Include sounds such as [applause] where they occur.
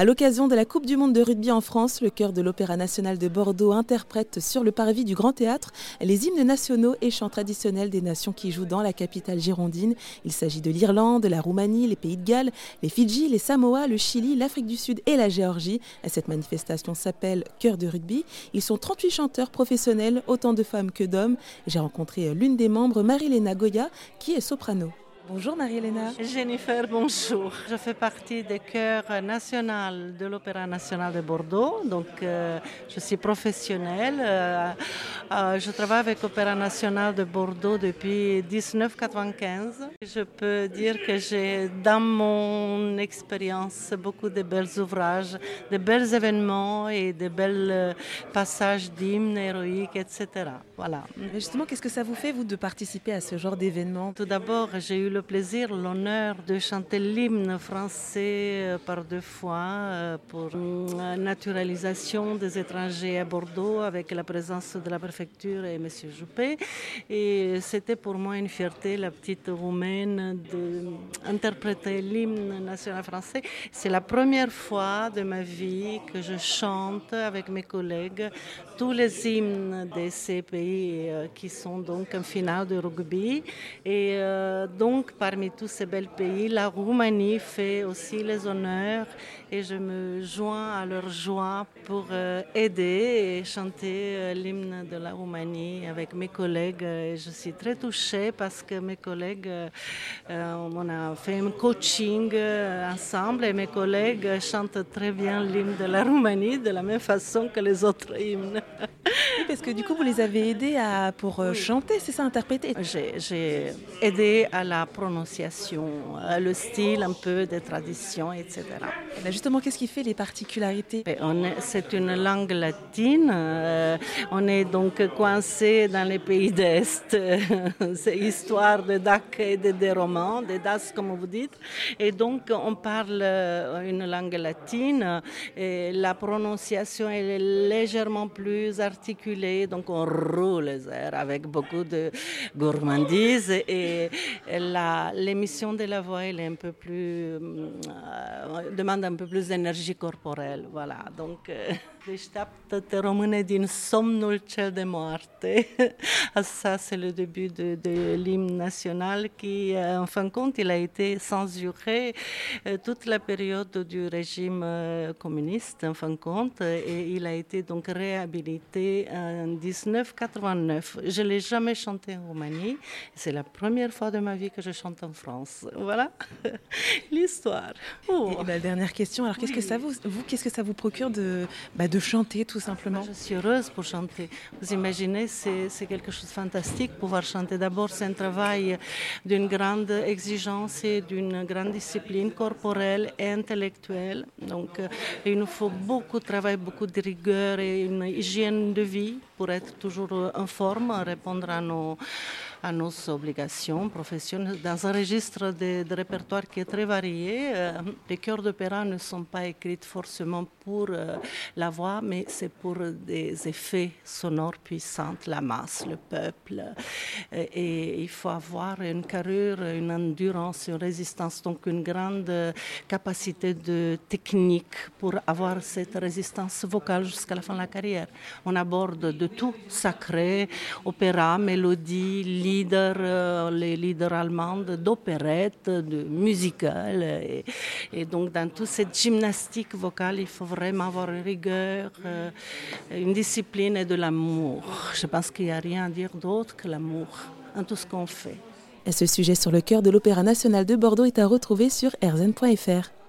À l'occasion de la Coupe du Monde de rugby en France, le chœur de l'Opéra national de Bordeaux interprète sur le parvis du Grand Théâtre les hymnes nationaux et chants traditionnels des nations qui jouent dans la capitale girondine. Il s'agit de l'Irlande, la Roumanie, les Pays de Galles, les Fidji, les Samoa, le Chili, l'Afrique du Sud et la Géorgie. Cette manifestation s'appelle Chœur de rugby. Ils sont 38 chanteurs professionnels, autant de femmes que d'hommes. J'ai rencontré l'une des membres, Marie-Léna Goya, qui est soprano. Bonjour Marie-Hélène. Jennifer, bonjour. Je fais partie des chœurs national de l'Opéra national de Bordeaux. Donc, euh, je suis professionnelle. Euh, euh, je travaille avec l'Opéra national de Bordeaux depuis 1995. Je peux dire que j'ai dans mon expérience beaucoup de belles ouvrages, de belles événements et de belles passages d'hymnes héroïques, etc. Voilà. justement, qu'est-ce que ça vous fait, vous, de participer à ce genre d'événement? Tout d'abord, j'ai eu le le plaisir, l'honneur de chanter l'hymne français euh, par deux fois euh, pour la naturalisation des étrangers à Bordeaux avec la présence de la préfecture et M. Juppé. Et c'était pour moi une fierté, la petite roumaine, d'interpréter l'hymne national français. C'est la première fois de ma vie que je chante avec mes collègues tous les hymnes de ces pays euh, qui sont donc en finale de rugby. Et donc, parmi tous ces belles pays, la Roumanie fait aussi les honneurs et je me joins à leur joie pour euh, aider et chanter euh, l'hymne de la Roumanie avec mes collègues. je suis très touchée parce que mes collègues, euh, on a fait un coaching ensemble et mes collègues chantent très bien l'hymne de la Roumanie de la même façon que les autres hymnes. [laughs] parce que du coup, vous les avez aidés à, pour chanter, c'est ça, interpréter? J'ai aidé à la prononciation, le style un peu des traditions, etc. Ben, justement, qu'est-ce qui fait les particularités? C'est une langue latine. Euh, on est donc coincé dans les pays d'Est. [laughs] C'est histoire de DAC et de, des romans, des DAS comme vous dites. Et donc on parle euh, une langue latine. Et la prononciation est légèrement plus articulée. Donc on roule les airs avec beaucoup de gourmandise. Et l'émission de la voix, elle est un peu plus, euh, demande un peu plus d'énergie corporelle. Voilà. Donc, euh, [laughs] Deșteaptă-te române din somnul cel de moarte. [laughs] Ça, c'est le début de, de l'hymne national qui, euh, en fin de compte, il a été censuré euh, toute la période du régime communiste, en fin de compte, et il a été donc réhabilité en 1989. Je l'ai jamais chanté en Roumanie. C'est la première fois de ma vie que je chante en France. Voilà [laughs] l'histoire. Oh. Et, dernière question. Alors, qu'est-ce que ça vous, vous qu'est-ce que ça vous procure de, bah, de chanter tout simplement? Je suis heureuse pour chanter. Vous imaginez, c'est quelque chose de fantastique pouvoir chanter. D'abord, c'est un travail d'une grande exigence et d'une grande discipline corporelle et intellectuelle. Donc, euh, il nous faut beaucoup de travail, beaucoup de rigueur et une hygiène de vie pour être toujours en forme, répondre à nos à nos obligations professionnelles dans un registre de, répertoire qui est très varié. Euh, les chœurs d'opéra ne sont pas écrits forcément pour euh, la voix, mais c'est pour des effets sonores puissants, la masse, le peuple. Euh, et il faut avoir une carrure, une endurance, une résistance, donc une grande capacité de technique pour avoir cette résistance vocale jusqu'à la fin de la carrière. On aborde de tout, sacré, opéra, mélodie, euh, les leaders allemands d'opérette, de musical. Et, donc, dans toute cette gymnastique vocale, il faut vraiment avoir une rigueur, euh, une discipline et de l'amour. Je pense qu'il n'y a rien à dire d'autre que l'amour en tout ce qu'on fait. Et ce sujet sur le cœur de l'Opéra national de Bordeaux est à retrouver sur rzn.fr.